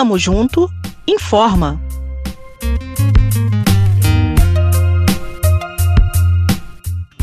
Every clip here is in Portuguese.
Tamo junto, informa.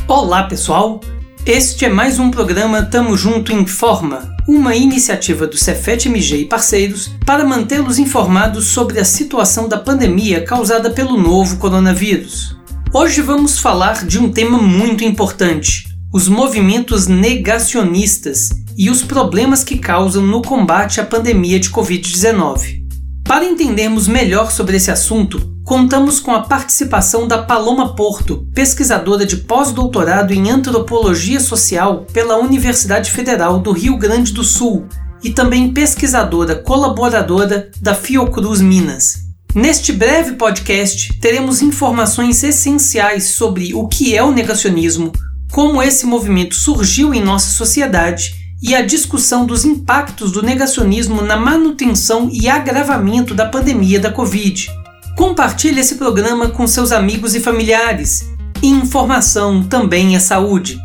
Olá, pessoal. Este é mais um programa Tamo Junto Informa, uma iniciativa do Cefet MG e parceiros para mantê-los informados sobre a situação da pandemia causada pelo novo coronavírus. Hoje vamos falar de um tema muito importante: os movimentos negacionistas e os problemas que causam no combate à pandemia de Covid-19. Para entendermos melhor sobre esse assunto, contamos com a participação da Paloma Porto, pesquisadora de pós-doutorado em antropologia social pela Universidade Federal do Rio Grande do Sul e também pesquisadora colaboradora da Fiocruz Minas. Neste breve podcast, teremos informações essenciais sobre o que é o negacionismo, como esse movimento surgiu em nossa sociedade e a discussão dos impactos do negacionismo na manutenção e agravamento da pandemia da Covid. Compartilhe esse programa com seus amigos e familiares. Informação também é saúde.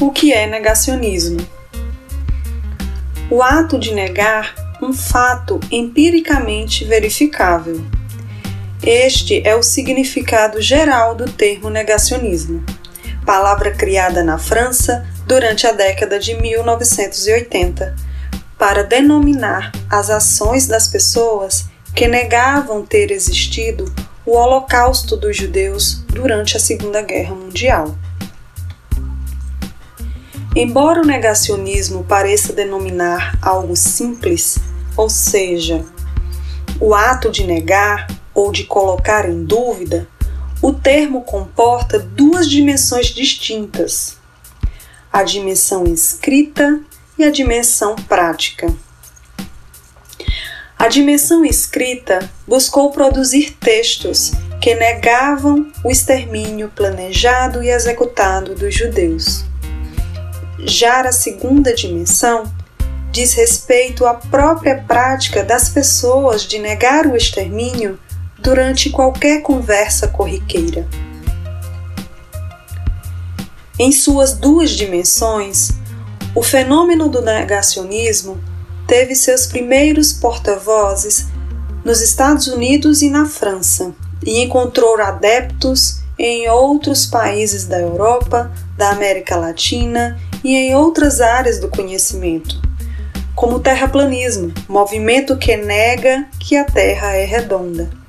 O que é negacionismo? O ato de negar um fato empiricamente verificável este é o significado geral do termo negacionismo, palavra criada na França durante a década de 1980 para denominar as ações das pessoas que negavam ter existido o Holocausto dos judeus durante a Segunda Guerra Mundial. Embora o negacionismo pareça denominar algo simples, ou seja, o ato de negar ou de colocar em dúvida, o termo comporta duas dimensões distintas: a dimensão escrita e a dimensão prática. A dimensão escrita buscou produzir textos que negavam o extermínio planejado e executado dos judeus. Já a segunda dimensão diz respeito à própria prática das pessoas de negar o extermínio durante qualquer conversa corriqueira. Em suas duas dimensões, o fenômeno do negacionismo teve seus primeiros porta-vozes nos Estados Unidos e na França, e encontrou adeptos em outros países da Europa, da América Latina e em outras áreas do conhecimento, como o terraplanismo, movimento que nega que a Terra é redonda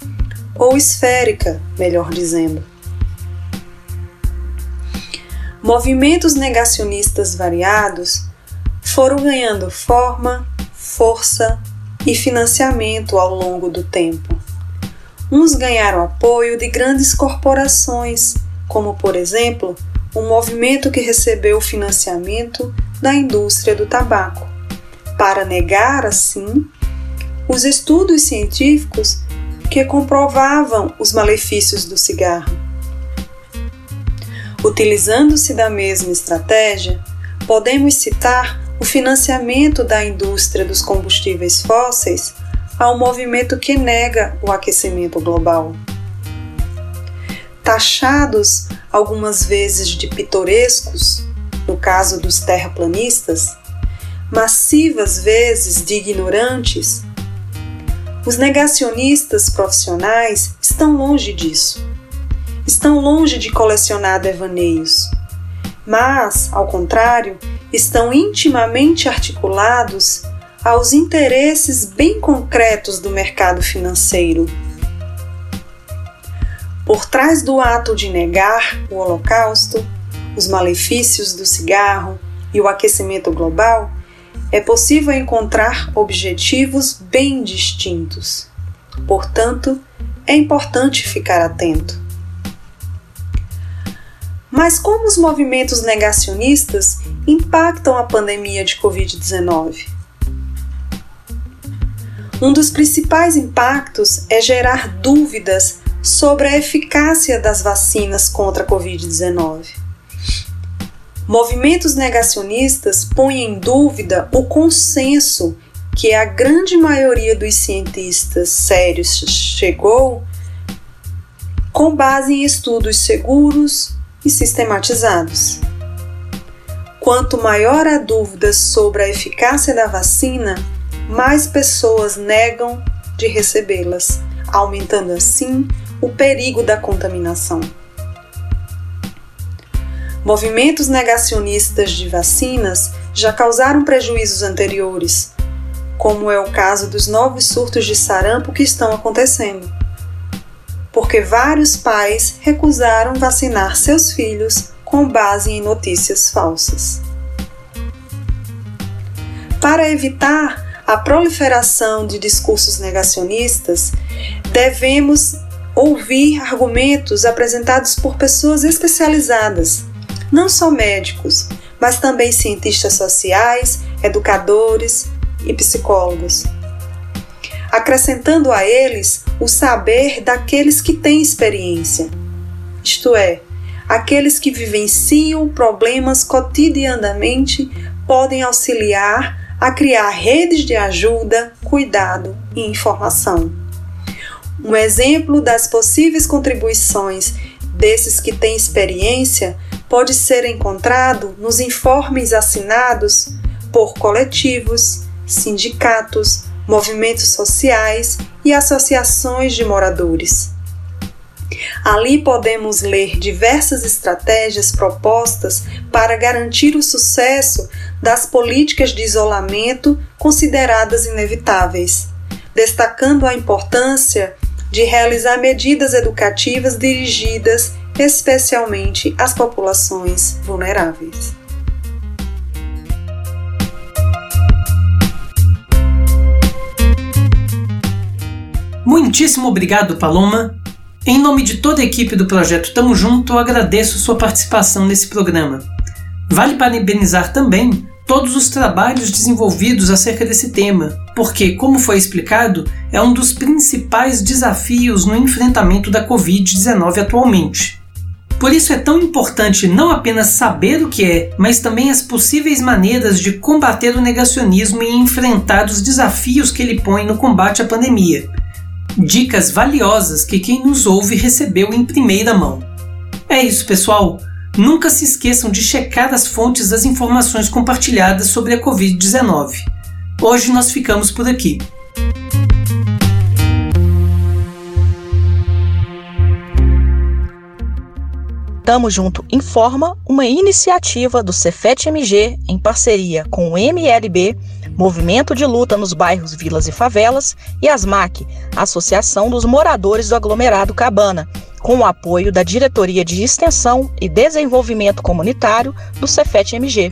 ou esférica, melhor dizendo. Movimentos negacionistas variados foram ganhando forma, força e financiamento ao longo do tempo. Uns ganharam apoio de grandes corporações, como por exemplo o um movimento que recebeu financiamento da indústria do tabaco, para negar assim os estudos científicos que comprovavam os malefícios do cigarro. Utilizando-se da mesma estratégia, podemos citar o financiamento da indústria dos combustíveis fósseis ao movimento que nega o aquecimento global. Taxados algumas vezes de pitorescos, no caso dos terraplanistas, massivas vezes de ignorantes os negacionistas profissionais estão longe disso. Estão longe de colecionar devaneios. Mas, ao contrário, estão intimamente articulados aos interesses bem concretos do mercado financeiro. Por trás do ato de negar o Holocausto, os malefícios do cigarro e o aquecimento global, é possível encontrar objetivos bem distintos. Portanto, é importante ficar atento. Mas como os movimentos negacionistas impactam a pandemia de Covid-19? Um dos principais impactos é gerar dúvidas sobre a eficácia das vacinas contra a Covid-19. Movimentos negacionistas põem em dúvida o consenso que a grande maioria dos cientistas sérios chegou com base em estudos seguros e sistematizados. Quanto maior a dúvida sobre a eficácia da vacina, mais pessoas negam de recebê-las, aumentando assim o perigo da contaminação. Movimentos negacionistas de vacinas já causaram prejuízos anteriores, como é o caso dos novos surtos de sarampo que estão acontecendo, porque vários pais recusaram vacinar seus filhos com base em notícias falsas. Para evitar a proliferação de discursos negacionistas, devemos ouvir argumentos apresentados por pessoas especializadas, não só médicos, mas também cientistas sociais, educadores e psicólogos. Acrescentando a eles o saber daqueles que têm experiência, isto é, aqueles que vivenciam problemas cotidianamente podem auxiliar a criar redes de ajuda, cuidado e informação. Um exemplo das possíveis contribuições desses que têm experiência pode ser encontrado nos informes assinados por coletivos, sindicatos, movimentos sociais e associações de moradores. Ali podemos ler diversas estratégias propostas para garantir o sucesso das políticas de isolamento consideradas inevitáveis, destacando a importância de realizar medidas educativas dirigidas especialmente às populações vulneráveis. Muitíssimo obrigado, Paloma. Em nome de toda a equipe do projeto Tamo Junto, eu agradeço sua participação nesse programa. Vale parabenizar também todos os trabalhos desenvolvidos acerca desse tema, porque, como foi explicado, é um dos principais desafios no enfrentamento da Covid-19 atualmente. Por isso é tão importante não apenas saber o que é, mas também as possíveis maneiras de combater o negacionismo e enfrentar os desafios que ele põe no combate à pandemia Dicas valiosas que quem nos ouve recebeu em primeira mão. É isso, pessoal. Nunca se esqueçam de checar as fontes das informações compartilhadas sobre a Covid-19. Hoje nós ficamos por aqui. Tamo Junto Informa, uma iniciativa do Cefet MG em parceria com o MLB Movimento de Luta nos Bairros Vilas e Favelas, e ASMAC, Associação dos Moradores do Aglomerado Cabana, com o apoio da Diretoria de Extensão e Desenvolvimento Comunitário do Cefet MG.